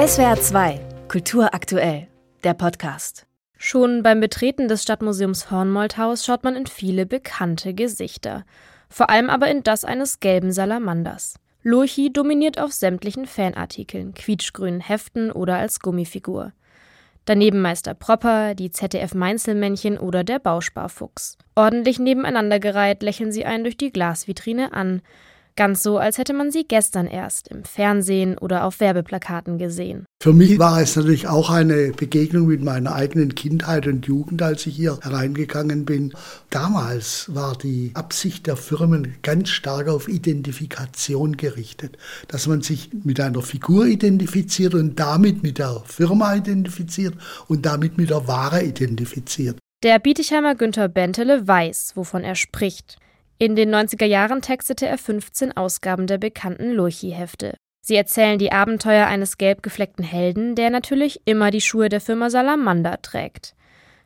SWR 2, Kultur aktuell, der Podcast. Schon beim Betreten des Stadtmuseums Hornmoldhaus schaut man in viele bekannte Gesichter. Vor allem aber in das eines gelben Salamanders. Lurchi dominiert auf sämtlichen Fanartikeln, quietschgrünen Heften oder als Gummifigur. Daneben Meister Propper, die ZDF-Mainzelmännchen oder der Bausparfuchs. Ordentlich nebeneinandergereiht lächeln sie einen durch die Glasvitrine an. Ganz so, als hätte man sie gestern erst im Fernsehen oder auf Werbeplakaten gesehen. Für mich war es natürlich auch eine Begegnung mit meiner eigenen Kindheit und Jugend, als ich hier hereingegangen bin. Damals war die Absicht der Firmen ganz stark auf Identifikation gerichtet, dass man sich mit einer Figur identifiziert und damit mit der Firma identifiziert und damit mit der Ware identifiziert. Der Bietigheimer Günther Bentele weiß, wovon er spricht. In den 90er Jahren textete er 15 Ausgaben der bekannten Lurchi-Hefte. Sie erzählen die Abenteuer eines gelb gefleckten Helden, der natürlich immer die Schuhe der Firma Salamander trägt.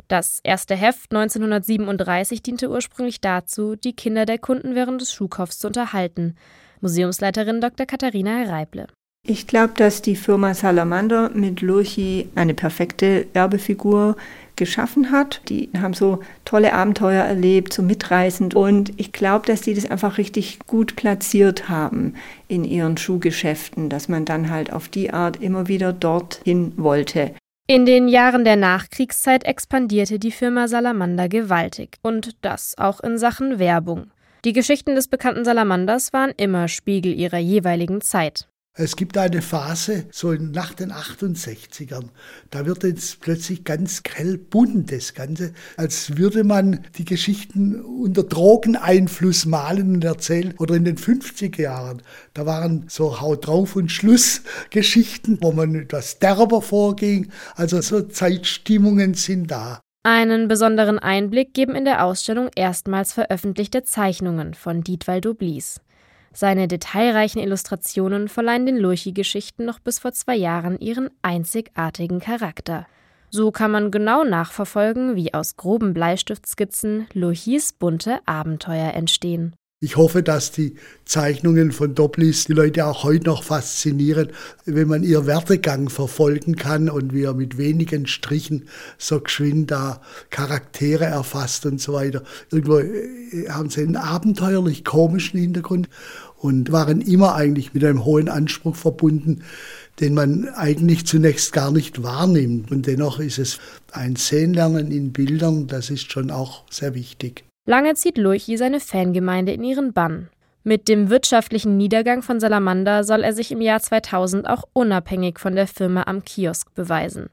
Das erste Heft 1937 diente ursprünglich dazu, die Kinder der Kunden während des Schuhkaufs zu unterhalten. Museumsleiterin Dr. Katharina Reible. Ich glaube, dass die Firma Salamander mit Lurchi eine perfekte Werbefigur geschaffen hat. Die haben so tolle Abenteuer erlebt, so mitreißend. Und ich glaube, dass die das einfach richtig gut platziert haben in ihren Schuhgeschäften, dass man dann halt auf die Art immer wieder dorthin wollte. In den Jahren der Nachkriegszeit expandierte die Firma Salamander gewaltig. Und das auch in Sachen Werbung. Die Geschichten des bekannten Salamanders waren immer Spiegel ihrer jeweiligen Zeit. Es gibt eine Phase, so nach den 68ern, da wird jetzt plötzlich ganz grell bunt das Ganze, als würde man die Geschichten unter Drogeneinfluss malen und erzählen. Oder in den 50er Jahren, da waren so Haut drauf und Schluss Geschichten, wo man etwas derber vorging. Also so Zeitstimmungen sind da. Einen besonderen Einblick geben in der Ausstellung erstmals veröffentlichte Zeichnungen von Dietwald Doblis. Seine detailreichen Illustrationen verleihen den Lurchi-Geschichten noch bis vor zwei Jahren ihren einzigartigen Charakter. So kann man genau nachverfolgen, wie aus groben Bleistiftskizzen Lurchis bunte Abenteuer entstehen. Ich hoffe, dass die Zeichnungen von Doblis die Leute auch heute noch faszinieren, wenn man ihr Werdegang verfolgen kann und wie er mit wenigen Strichen so geschwind da Charaktere erfasst und so weiter. Irgendwo äh, haben sie einen abenteuerlich komischen Hintergrund und waren immer eigentlich mit einem hohen Anspruch verbunden, den man eigentlich zunächst gar nicht wahrnimmt. Und dennoch ist es ein Sehenlernen in Bildern, das ist schon auch sehr wichtig. Lange zieht Lurchi seine Fangemeinde in ihren Bann. Mit dem wirtschaftlichen Niedergang von Salamander soll er sich im Jahr 2000 auch unabhängig von der Firma am Kiosk beweisen.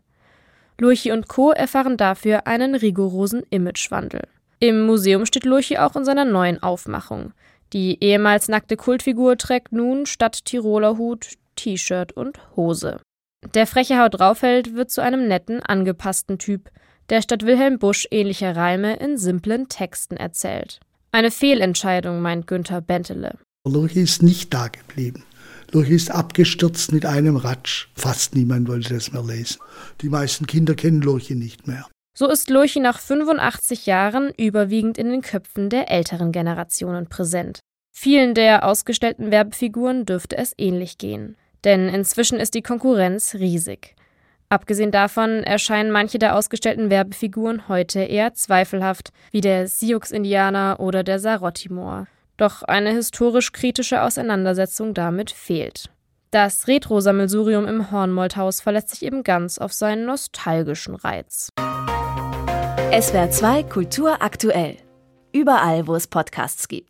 Lurchi und Co. erfahren dafür einen rigorosen Imagewandel. Im Museum steht Lurchi auch in seiner neuen Aufmachung. Die ehemals nackte Kultfigur trägt nun statt Tiroler Hut T-Shirt und Hose. Der freche Haut draufhält wird zu einem netten, angepassten Typ, der statt Wilhelm Busch ähnlicher Reime in simplen Texten erzählt. Eine Fehlentscheidung, meint Günther Bentele. Lurchi ist nicht da geblieben. Lurchi ist abgestürzt mit einem Ratsch. Fast niemand wollte das mehr lesen. Die meisten Kinder kennen Lurchi nicht mehr. So ist Lurchi nach 85 Jahren überwiegend in den Köpfen der älteren Generationen präsent. Vielen der ausgestellten Werbefiguren dürfte es ähnlich gehen. Denn inzwischen ist die Konkurrenz riesig. Abgesehen davon erscheinen manche der ausgestellten Werbefiguren heute eher zweifelhaft, wie der Sioux-Indianer oder der Sarottimor. Doch eine historisch-kritische Auseinandersetzung damit fehlt. Das Retro-Sammelsurium im Hornmoldhaus verlässt sich eben ganz auf seinen nostalgischen Reiz. SWR 2 Kultur aktuell. Überall, wo es Podcasts gibt.